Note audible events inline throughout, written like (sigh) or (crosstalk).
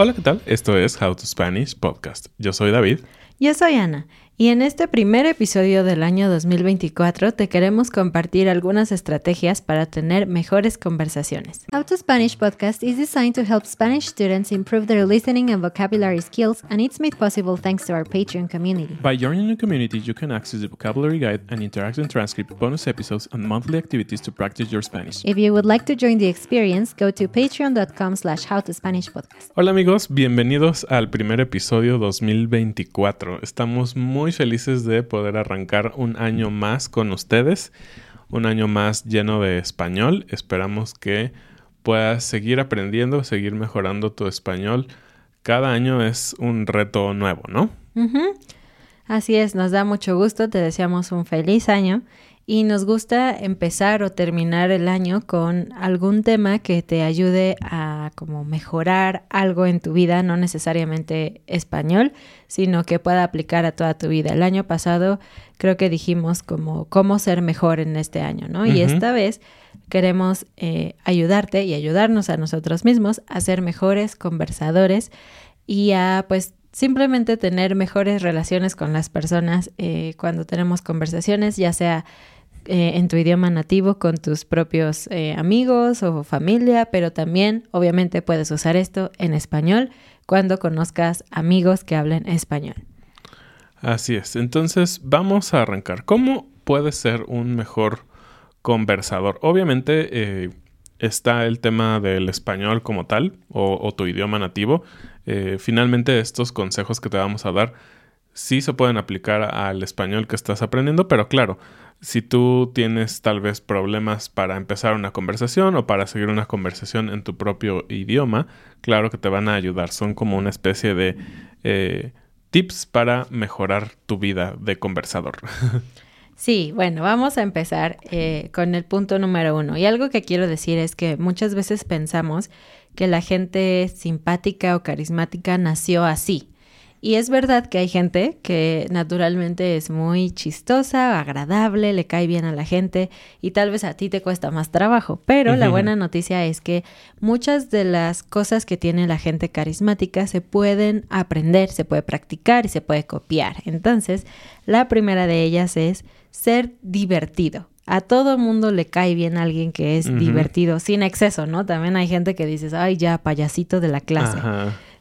Hola, ¿qué tal? Esto es How to Spanish Podcast. Yo soy David. Yo soy Ana. Y en este primer episodio del año 2024 te queremos compartir algunas estrategias para tener mejores conversaciones. How to Spanish podcast is designed to help Spanish students improve their listening and vocabulary skills, and it's made possible thanks to our Patreon community. By joining the community, you can access the vocabulary guide and interactive transcript, bonus episodes, and monthly activities to practice your Spanish. If you would like to join the experience, go to patreon.com slash howtospanishpodcast. Hola amigos, bienvenidos al primer episodio 2024. Estamos muy felices de poder arrancar un año más con ustedes, un año más lleno de español. Esperamos que puedas seguir aprendiendo, seguir mejorando tu español. Cada año es un reto nuevo, ¿no? Así es, nos da mucho gusto, te deseamos un feliz año y nos gusta empezar o terminar el año con algún tema que te ayude a como mejorar algo en tu vida, no necesariamente español, sino que pueda aplicar a toda tu vida. El año pasado creo que dijimos como cómo ser mejor en este año, ¿no? Y esta vez queremos eh, ayudarte y ayudarnos a nosotros mismos a ser mejores conversadores y a pues simplemente tener mejores relaciones con las personas eh, cuando tenemos conversaciones, ya sea eh, en tu idioma nativo con tus propios eh, amigos o familia, pero también obviamente puedes usar esto en español cuando conozcas amigos que hablen español. Así es, entonces vamos a arrancar. ¿Cómo puedes ser un mejor conversador? Obviamente eh, está el tema del español como tal o, tu idioma nativo. finalmente estos consejos que te vamos a dar sí se pueden aplicar al español que estás aprendiendo, pero claro, si tú tienes tal vez problemas para empezar una conversación o para seguir una conversación en tu propio idioma, claro que te van a ayudar. Son como una especie de eh, tips para mejorar tu vida de conversador. (laughs) Sí, bueno, vamos a empezar eh, con el punto número uno. Y algo que quiero decir es que muchas veces pensamos que la gente simpática o carismática nació así. Y es verdad que hay gente que naturalmente es muy chistosa, agradable, le cae bien a la gente y tal vez a ti te cuesta más trabajo. Pero la buena noticia es que muchas de las cosas que tiene la gente carismática se pueden aprender, se puede practicar y se puede copiar. Entonces, la primera de ellas es ser divertido. A todo mundo le cae bien alguien que es divertido, sin exceso, ¿no? También hay gente que dices, ay, ya, payasito de la clase.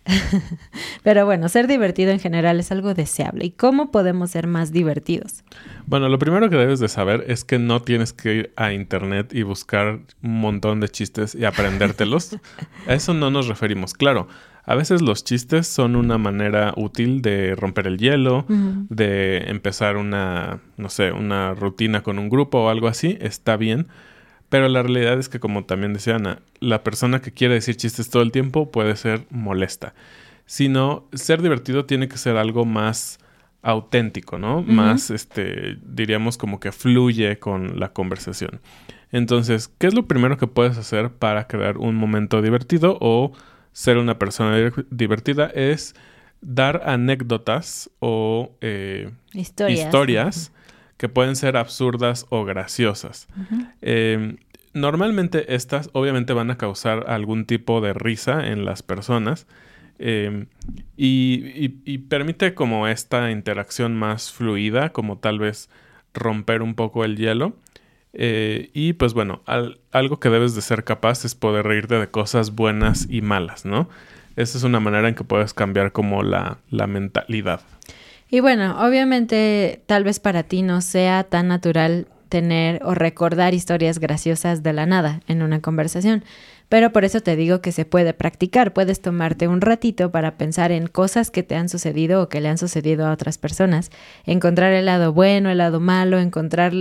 (laughs) Pero bueno, ser divertido en general es algo deseable. ¿Y cómo podemos ser más divertidos? Bueno, lo primero que debes de saber es que no tienes que ir a internet y buscar un montón de chistes y aprendértelos. (laughs) a eso no nos referimos. Claro, a veces los chistes son una manera útil de romper el hielo, de empezar una, no sé, una rutina con un grupo o algo así. Está bien. Pero la realidad es que, como también decía Ana, la persona que quiere decir chistes todo el tiempo puede ser molesta. Sino, ser divertido tiene que ser algo más auténtico, ¿no? Más, este, diríamos como que fluye con la conversación. Entonces, ¿qué es lo primero que puedes hacer para crear un momento divertido o ser una persona divertida? Es dar anécdotas o eh, historias que pueden ser absurdas o graciosas. Em, normalmente estas obviamente van a causar algún tipo de risa en las personas em, y, permite como esta interacción más fluida, como tal vez romper un poco el hielo. Eh, y pues bueno, algo que debes de ser capaz es poder reírte de cosas buenas y malas, ¿no? Esa es una manera en que puedes cambiar como la, la mentalidad. Y bueno, obviamente tal vez para ti no sea tan natural tener o recordar historias graciosas de la nada en una conversación. Pero por eso te digo que se puede practicar. Puedes tomarte un ratito para pensar en cosas que te han sucedido o que le han sucedido a otras personas. Encontrar el lado bueno, el lado malo, encontrar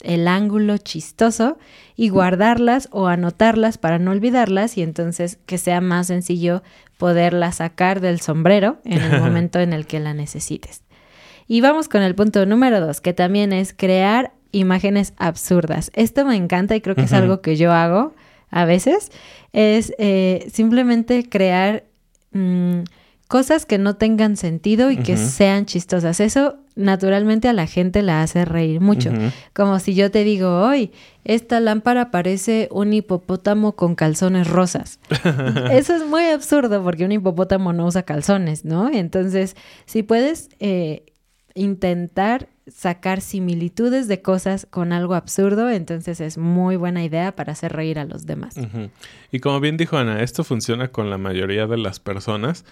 el ángulo chistoso y guardarlas o anotarlas para no olvidarlas y entonces que sea más sencillo poderla sacar del sombrero en el (laughs) momento en el que la necesites. Y vamos con el punto número dos, que también es crear imágenes absurdas. Esto me encanta y creo que es algo que yo hago a veces. Es eh, simplemente crear mm, cosas que no tengan sentido y que sean chistosas. Eso naturalmente a la gente la hace reír mucho. Como si yo te digo, hoy, esta lámpara parece un hipopótamo con calzones rosas. (laughs) Eso es muy absurdo porque un hipopótamo no usa calzones, ¿no? Entonces, si puedes eh, intentar sacar similitudes de cosas con algo absurdo, entonces es muy buena idea para hacer reír a los demás. Y como bien dijo Ana, esto funciona con la mayoría de las personas,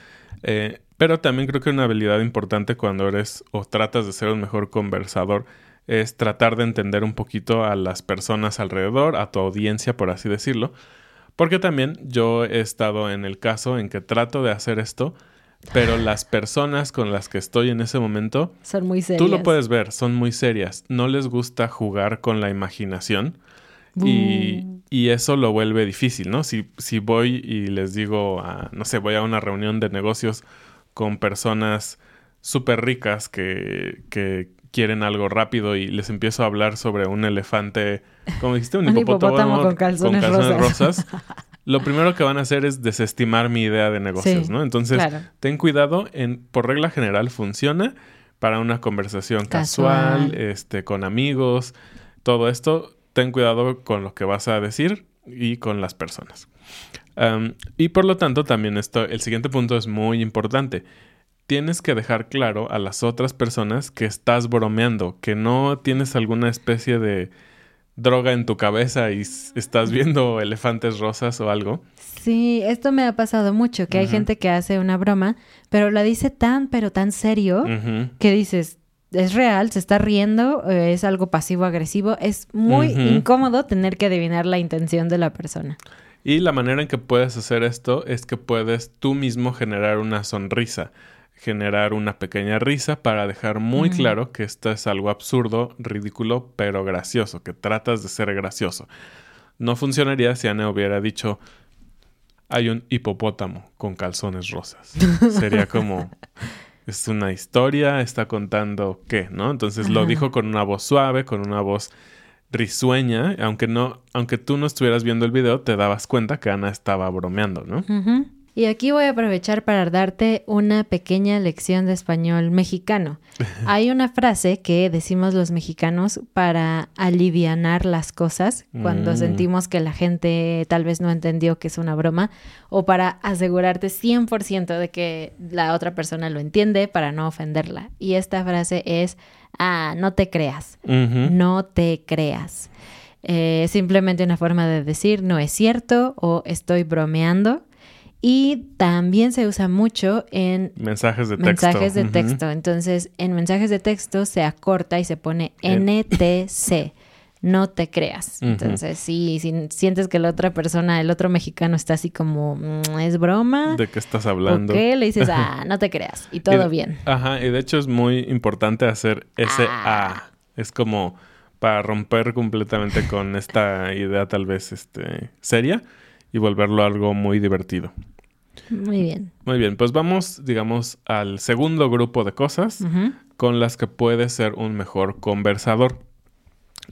eh, pero también creo que una habilidad importante cuando eres o tratas de ser un mejor conversador es tratar de entender un poquito a las personas alrededor, a tu audiencia, por así decirlo. Porque también yo he estado en el caso en que trato de hacer esto, pero las personas con las que estoy en ese momento Son muy serias. Tú lo puedes ver, son muy serias. No les gusta jugar con la imaginación. Y, y eso lo vuelve difícil, ¿no? Si, si voy y les digo, a, no sé, voy a una reunión de negocios con personas súper ricas que, que quieren algo rápido y les empiezo a hablar sobre un elefante, como dijiste, un, (laughs) Un hipopótamo, hipopótamo con calzones rosas. rosas, (laughs) lo primero que van a hacer es desestimar mi idea de negocios, Sí, ¿no? Entonces, claro. ten cuidado, en, por regla general funciona para una conversación casual, Casual. este, con amigos, todo esto, ten cuidado con lo que vas a decir y con las personas. Y por lo tanto, también esto, el siguiente punto es muy importante. Tienes que dejar claro a las otras personas que estás bromeando, que no tienes alguna especie de droga en tu cabeza y estás viendo elefantes rosas o algo. Sí, esto me ha pasado mucho, que hay gente que hace una broma, pero la dice tan, pero tan serio, que dices, es real, se está riendo, eh, es algo pasivo-agresivo, es muy incómodo tener que adivinar la intención de la persona. Y la manera en que puedes hacer esto es que puedes tú mismo generar una sonrisa, generar una pequeña risa para dejar muy claro que esto es algo absurdo, ridículo, pero gracioso, que tratas de ser gracioso. No funcionaría si Ana hubiera dicho, hay un hipopótamo con calzones rosas. (laughs) Sería como, es una historia, está contando qué, ¿no? Entonces lo dijo con una voz suave, con una voz risueña, aunque no, aunque tú no estuvieras viendo el video, te dabas cuenta que Ana estaba bromeando, ¿no? Y aquí voy a aprovechar para darte una pequeña lección de español mexicano. (laughs) Hay una frase que decimos los mexicanos para alivianar las cosas cuando Mm. sentimos que la gente tal vez no entendió que es una broma o para asegurarte 100% de que la otra persona lo entiende para no ofenderla. Y esta frase es, ah, no te creas. No te creas. Eh, simplemente una forma de decir no es cierto o estoy bromeando. Y también se usa mucho en Mensajes de texto. mensajes de texto. Entonces, en mensajes de texto se acorta y se pone En- NTC. No te creas. Entonces, sí, si sientes que la otra persona, el otro mexicano está así como, "Mm, ¿es broma? ¿De qué estás ¿O hablando? qué? Le dices, (laughs) ah, no te creas. Y todo bien. Ajá, y de hecho es muy importante hacer ese Ah. A. Es como para romper completamente con esta idea tal vez este, seria y volverlo algo muy divertido. Muy bien. Muy bien, pues vamos, digamos, al segundo grupo de cosas con las que puedes ser un mejor conversador.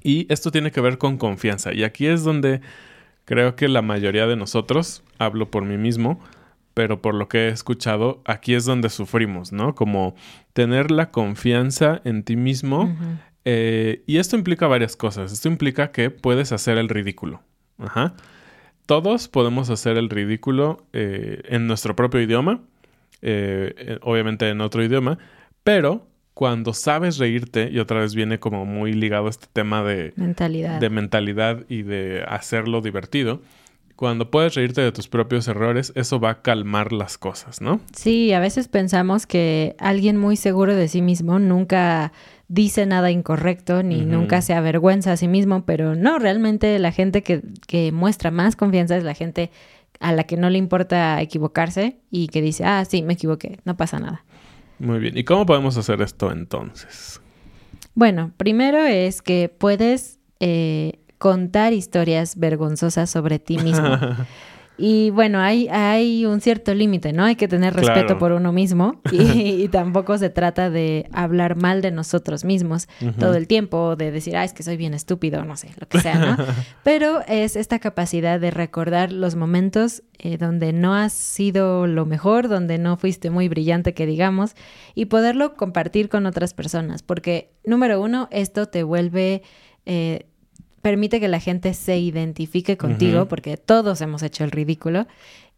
Y esto tiene que ver con confianza. Y aquí es donde creo que la mayoría de nosotros, hablo por mí mismo, pero por lo que he escuchado, aquí es donde sufrimos, ¿no? Como tener la confianza en ti mismo. Eh, y esto implica varias cosas. Esto implica que puedes hacer el ridículo. Ajá. Todos podemos hacer el ridículo eh, en nuestro propio idioma, eh, obviamente en otro idioma, pero cuando sabes reírte, y otra vez viene como muy ligado este tema de, Mentalidad. de mentalidad y de hacerlo divertido, cuando puedes reírte de tus propios errores, eso va a calmar las cosas, ¿no? Sí, a veces pensamos que alguien muy seguro de sí mismo nunca dice nada incorrecto ni nunca se avergüenza a sí mismo, pero no, realmente la gente que, que muestra más confianza es la gente a la que no le importa equivocarse y que dice, ah, sí, me equivoqué, no pasa nada. Muy bien. ¿Y cómo podemos hacer esto entonces? Bueno, primero es que puedes eh, contar historias vergonzosas sobre ti mismo. (laughs) Y bueno, hay, hay un cierto límite, ¿no? Hay que tener respeto Claro. por uno mismo (laughs) y, y tampoco se trata de hablar mal de nosotros mismos todo el tiempo, de decir, ah, es que soy bien estúpido, no sé, lo que sea, ¿no? (laughs) Pero es esta capacidad de recordar los momentos eh, donde no has sido lo mejor, donde no fuiste muy brillante, que digamos, y poderlo compartir con otras personas, porque número uno, esto te vuelve... eh, permite que la gente se identifique contigo porque todos hemos hecho el ridículo.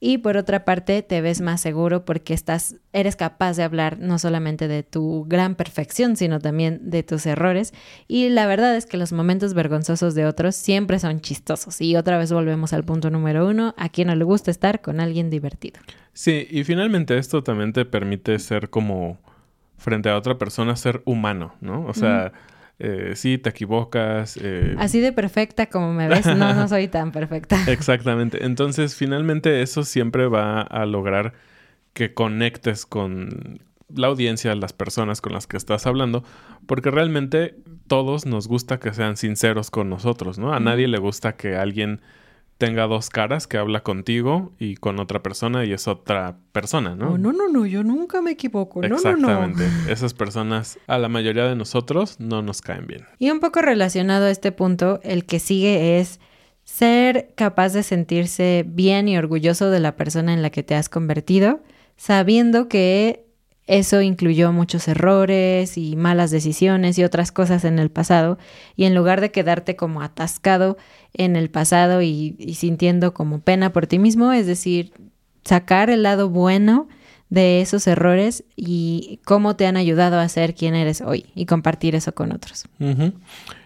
Y por otra parte te ves más seguro porque estás eres capaz de hablar no solamente de tu gran perfección sino también de tus errores. Y la verdad es que los momentos vergonzosos de otros siempre son chistosos. Y otra vez volvemos al punto número uno a quien no le gusta estar con alguien divertido Sí, y finalmente esto también te permite ser como frente a otra persona, ser humano, ¿no? O sea, eh, sí, te equivocas. eh, así de perfecta como me ves no no soy tan perfecta (laughs) Exactamente. Entonces, finalmente eso siempre va a lograr que conectes con la audiencia, las personas con las que estás hablando, porque realmente todos nos gusta que sean sinceros con nosotros, ¿no? A nadie le gusta que alguien tenga dos caras, que habla contigo y con otra persona y es otra persona, ¿no? Oh, no no no yo nunca me equivoco no no no Exactamente. Esas personas, a la mayoría de nosotros, no nos caen bien. Y un poco relacionado a este punto, el que sigue es ser capaz de sentirse bien y orgulloso de la persona en la que te has convertido, sabiendo que eso incluyó muchos errores y malas decisiones y otras cosas en el pasado, y en lugar de quedarte como atascado en el pasado y, sintiendo como pena por ti mismo, es decir, sacar el lado bueno de esos errores y cómo te han ayudado a ser quien eres hoy y compartir eso con otros.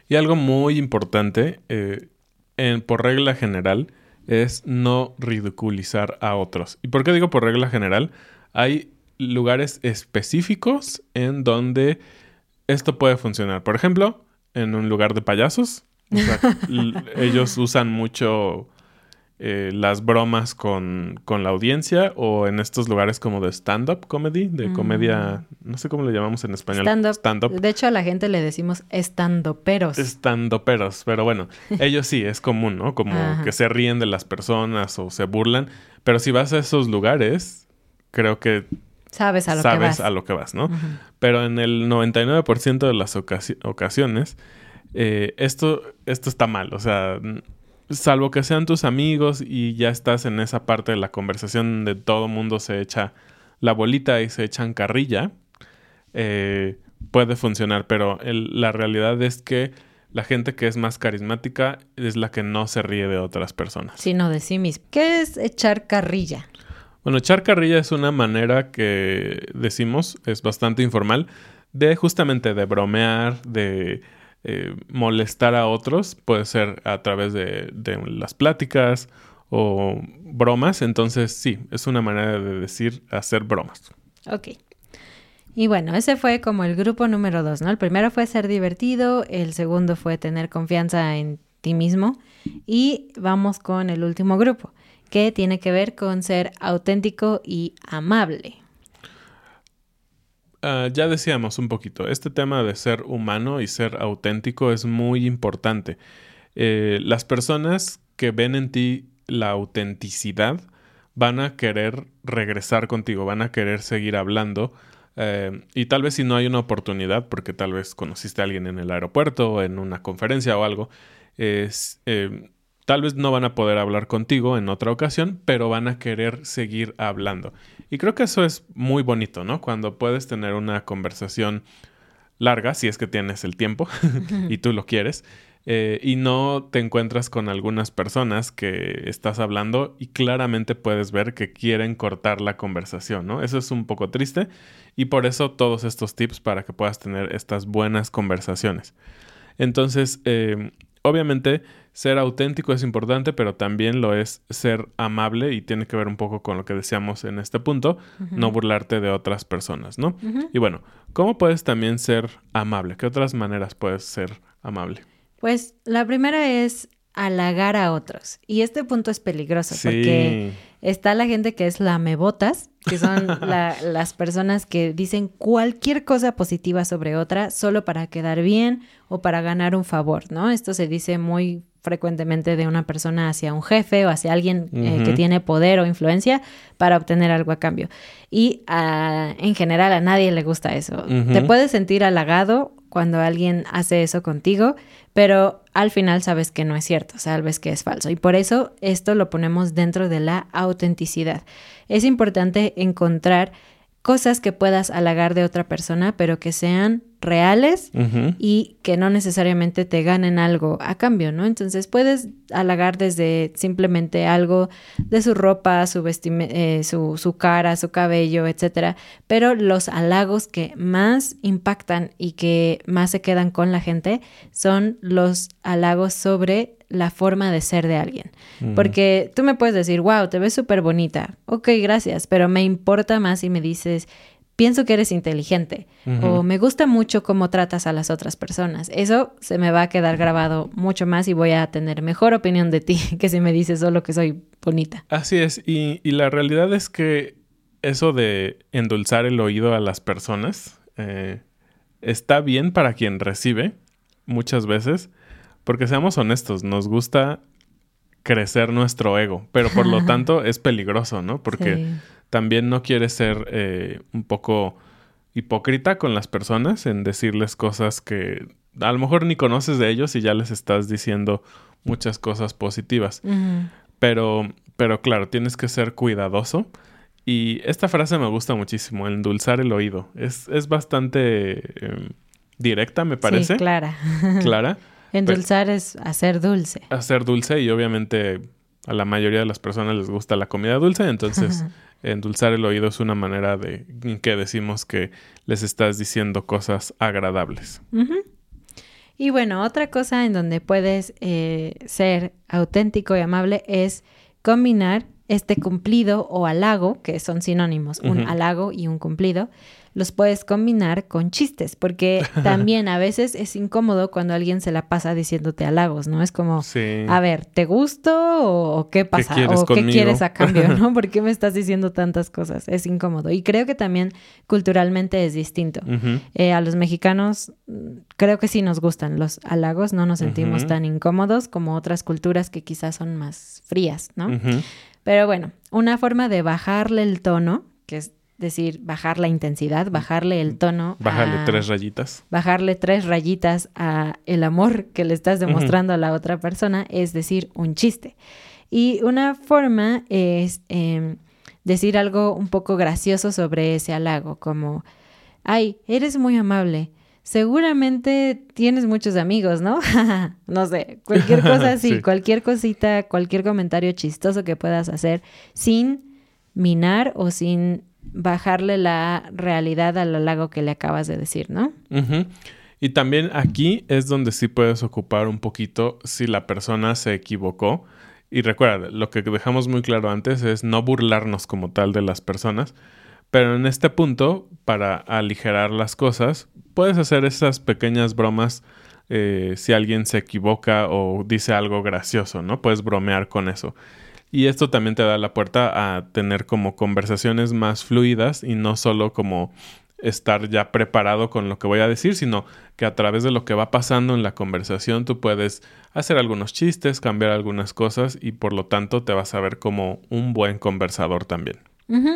Y algo muy importante, eh, en- por regla general, es no ridiculizar a otros. ¿Y por qué digo por regla general? Hay lugares específicos en donde esto puede funcionar. Por ejemplo, en un lugar de payasos. O sea, (laughs) ellos usan mucho eh, las bromas con, con la audiencia o en estos lugares como de stand-up comedy, de comedia, no sé cómo le llamamos en español. Stand-up. De hecho, a la gente le decimos estandoperos. Estando peros, pero bueno, (laughs) ellos sí, es común, ¿no? Como Ajá. que se ríen de las personas o se burlan, pero si vas a esos lugares, creo que Sabes a lo sabes que vas. a lo que vas, ¿no? Pero en el 99% de las ocasi- ocasiones, eh, esto, esto está mal, o sea, salvo que sean tus amigos y ya estás en esa parte de la conversación donde todo mundo se echa la bolita y se echan carrilla, eh, puede funcionar, pero el- la realidad es que la gente que es más carismática es la que no se ríe de otras personas. Sino de sí mismo. ¿Qué es echar carrilla? Bueno, echar carrilla es una manera que decimos, es bastante informal, de justamente de bromear, de eh, molestar a otros. Puede ser a través de, de las pláticas o bromas. Entonces, sí, es una manera de decir hacer bromas. Ok. Y bueno, ese fue como el grupo número dos, ¿no? El primero fue ser divertido, el segundo fue tener confianza en ti mismo y vamos con el último grupo, que tiene que ver con ser auténtico y amable. Ah, ya decíamos un poquito, este tema de ser humano y ser auténtico es muy importante. Eh, las personas que ven en ti la autenticidad van a querer regresar contigo, van a querer seguir hablando. eh, y tal vez si no hay una oportunidad, porque tal vez conociste a alguien en el aeropuerto en una conferencia o algo, es, eh, tal vez no van a poder hablar contigo en otra ocasión, pero van a querer seguir hablando. Y creo que eso es muy bonito, ¿no? Cuando puedes tener una conversación larga, si es que tienes el tiempo (laughs) y tú lo quieres, eh, y no te encuentras con algunas personas que estás hablando y claramente puedes ver que quieren cortar la conversación, ¿no? Eso es un poco triste y por eso todos estos tips para que puedas tener estas buenas conversaciones. Entonces, eh, obviamente, ser auténtico es importante, pero también lo es ser amable y tiene que ver un poco con lo que decíamos en este punto, no burlarte de otras personas, ¿no? Y bueno, ¿cómo puedes también ser amable? ¿Qué otras maneras puedes ser amable? Pues la primera es halagar a otros. Y este punto es peligroso porque está la gente que es lamebotas, que son (laughs) la- las personas que dicen cualquier cosa positiva sobre otra solo para quedar bien o para ganar un favor, ¿no? Esto se dice muy frecuentemente de una persona hacia un jefe o hacia alguien eh, que tiene poder o influencia para obtener algo a cambio. Y ah, en general a nadie le gusta eso. Te puedes sentir halagado cuando alguien hace eso contigo, pero al final sabes que no es cierto, sabes que es falso. Y por eso esto lo ponemos dentro de la autenticidad. Es importante encontrar cosas que puedas halagar de otra persona, pero que sean reales y que no necesariamente te ganen algo a cambio, ¿no? Entonces puedes halagar desde simplemente algo de su ropa, su, eh, su, su, cara, su cabello, etcétera, pero los halagos que más impactan y que más se quedan con la gente son los halagos sobre la forma de ser de alguien. Porque tú me puedes decir, wow, te ves súper bonita. Ok, gracias, pero me importa más si me dices, pienso que eres inteligente o me gusta mucho cómo tratas a las otras personas. Eso se me va a quedar grabado mucho más y voy a tener mejor opinión de ti (laughs) que si me dices solo que soy bonita. Así es, y, la realidad es que eso de endulzar el oído a las personas eh, está bien para quien recibe muchas veces porque seamos honestos, nos gusta crecer nuestro ego, pero por lo (laughs) tanto es peligroso, ¿no? Porque también no quieres ser eh, un poco hipócrita con las personas en decirles cosas que a lo mejor ni conoces de ellos y ya les estás diciendo muchas cosas positivas. Pero, pero claro, tienes que ser cuidadoso. Y esta frase me gusta muchísimo, endulzar el oído. Es, es bastante em, directa, me parece. Sí, clara. (laughs) clara. Endulzar es hacer dulce. Hacer dulce y obviamente a la mayoría de las personas les gusta la comida dulce, entonces endulzar el oído es una manera de que decimos que les estás diciendo cosas agradables. Y bueno, otra cosa en donde puedes eh, ser auténtico y amable es combinar este cumplido o halago, que son sinónimos, un halago y un cumplido, los puedes combinar con chistes, porque (laughs) también a veces es incómodo cuando alguien se la pasa diciéndote halagos, ¿no? Es como, a ver, ¿te gusto o, qué pasa? ¿O qué quieres a cambio, (laughs) no? ¿Por qué me estás diciendo tantas cosas? Es incómodo. Y creo que también culturalmente es distinto. Eh, a los mexicanos creo que sí nos gustan los halagos, no nos sentimos tan incómodos como otras culturas que quizás son más frías, ¿no? Pero bueno, una forma de bajarle el tono, que es decir, bajar la intensidad, bajarle el tono. Bajarle tres rayitas. Bajarle tres rayitas a el amor que le estás demostrando a la otra persona, es decir, un chiste. Y una forma es em, decir algo un poco gracioso sobre ese halago, como, ay, eres muy amable. Seguramente tienes muchos amigos, ¿no? (laughs) no sé, cualquier cosa (laughs) así, cualquier cosita, cualquier comentario chistoso que puedas hacer sin minar o sin bajarle la realidad al halago que le acabas de decir, ¿no? Y también aquí es donde sí puedes ocupar un poquito si la persona se equivocó. Y recuerda, lo que dejamos muy claro antes es no burlarnos como tal de las personas. Pero en este punto, para aligerar las cosas, puedes hacer esas pequeñas bromas eh, si alguien se equivoca o dice algo gracioso, ¿no? Puedes bromear con eso. Y esto también te da la puerta a tener como conversaciones más fluidas y no solo como estar ya preparado con lo que voy a decir, sino que a través de lo que va pasando en la conversación tú puedes hacer algunos chistes, cambiar algunas cosas y por lo tanto te vas a ver como un buen conversador también.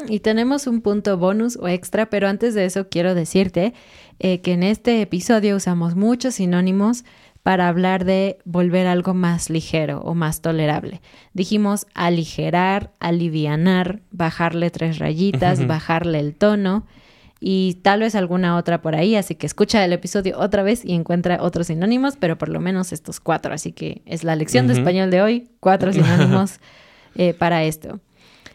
Y tenemos un punto bonus o extra, pero antes de eso quiero decirte eh, que en este episodio usamos muchos sinónimos para hablar de volver algo más ligero o más tolerable. Dijimos aligerar, alivianar, bajarle tres rayitas, bajarle el tono y tal vez alguna otra por ahí, así que escucha el episodio otra vez y encuentra otros sinónimos, pero por lo menos estos cuatro, así que es la lección de español de hoy, cuatro (laughs) sinónimos eh, para esto.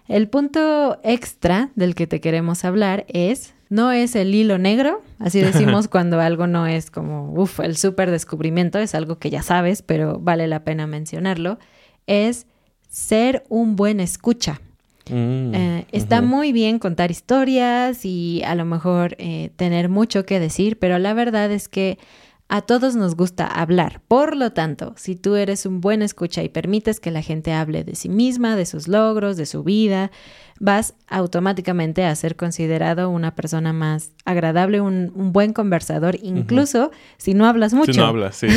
El punto extra del que te queremos hablar es no es el hilo negro, así (laughs) decimos cuando algo no es como, uff, el súper descubrimiento, es algo que ya sabes, pero vale la pena mencionarlo, es ser un buen escucha. Mm, eh, está muy bien contar historias y a lo mejor eh, tener mucho que decir, pero la verdad es que A todos nos gusta hablar. Por lo tanto, si tú eres un buen escucha y permites que la gente hable de sí misma, de sus logros, de su vida, vas automáticamente a ser considerado una persona más agradable, un, un buen conversador, incluso si no hablas mucho. Si no hablas, sí.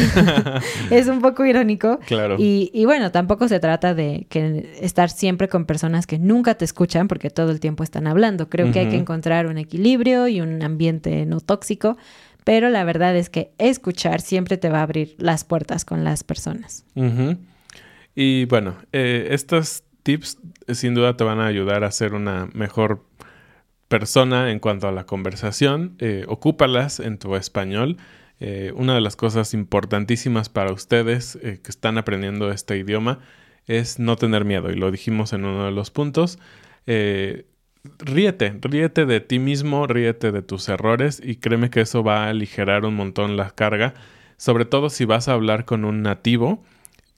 (laughs) es un poco irónico. Claro. Y, y bueno, tampoco se trata de que estar siempre con personas que nunca te escuchan porque todo el tiempo están hablando. Creo que hay que encontrar un equilibrio y un ambiente no tóxico. Pero la verdad es que escuchar siempre te va a abrir las puertas con las personas. Y bueno, eh, estos tips eh, sin duda te van a ayudar a ser una mejor persona en cuanto a la conversación. Eh, ocúpalas en tu español. Eh, una de las cosas importantísimas para ustedes que están aprendiendo este idioma es no tener miedo. Y lo dijimos en uno de los puntos. Ríete, ríete de ti mismo, ríete de tus errores y créeme que eso va a aligerar un montón la carga. Sobre todo si vas a hablar con un nativo,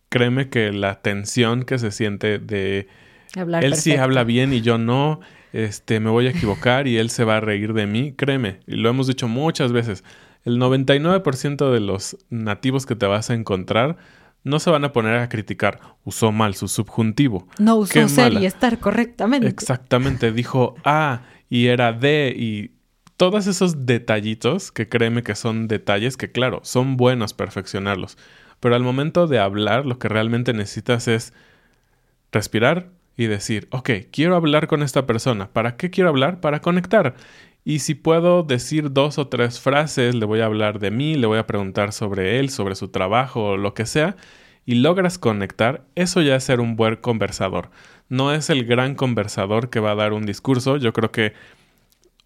créeme que la tensión que se siente de Hablar él sí habla bien y yo no, este, me voy a equivocar y él se va a reír de mí, créeme, y lo hemos dicho muchas veces, el 99% de los nativos que te vas a encontrar no se van a poner a criticar, usó mal su subjuntivo. No usó ser y estar correctamente. Exactamente, dijo A y era D y todos esos detallitos que créeme que son detalles que claro, son buenos perfeccionarlos, pero al momento de hablar lo que realmente necesitas es respirar y decir, ok, quiero hablar con esta persona. ¿Para qué quiero hablar? Para conectar. Y si puedo decir dos o tres frases, le voy a hablar de mí, le voy a preguntar sobre él, sobre su trabajo lo que sea, y logras conectar, eso ya es ser un buen conversador. No es el gran conversador que va a dar un discurso. Yo creo que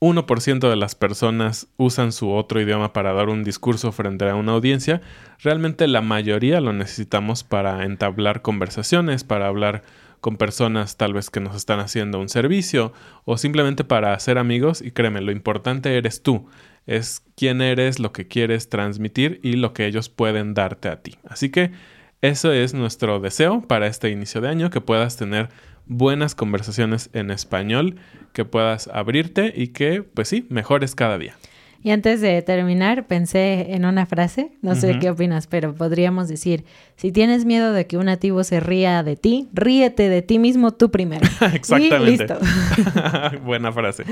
1% de las personas usan su otro idioma para dar un discurso frente a una audiencia. Realmente la mayoría lo necesitamos para entablar conversaciones, para hablar con personas tal vez que nos están haciendo un servicio o simplemente para hacer amigos y créeme, lo importante eres tú, es quién eres, lo que quieres transmitir y lo que ellos pueden darte a ti. Así que eso es nuestro deseo para este inicio de año, que puedas tener buenas conversaciones en español, que puedas abrirte y que, pues sí, mejores cada día. Y antes de terminar, pensé en una frase, no sé qué opinas, pero podríamos decir, si tienes miedo de que un nativo se ría de ti, ríete de ti mismo tú primero. (laughs) Exactamente. Y listo. (laughs) Buena frase.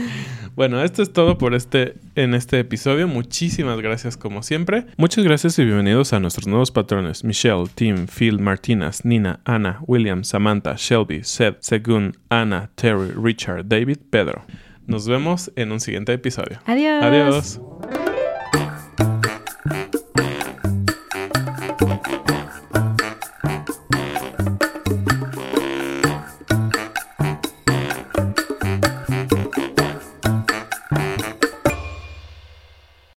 Bueno, esto es todo por este en este episodio. Muchísimas gracias como siempre. Muchas gracias y bienvenidos a nuestros nuevos patrones: Michelle, Tim, Phil, Martínez, Nina, Ana, William, Samantha, Shelby, Seth, Segun, Ana, Terry, Richard, David, Pedro. Nos vemos en un siguiente episodio. Adiós. Adiós.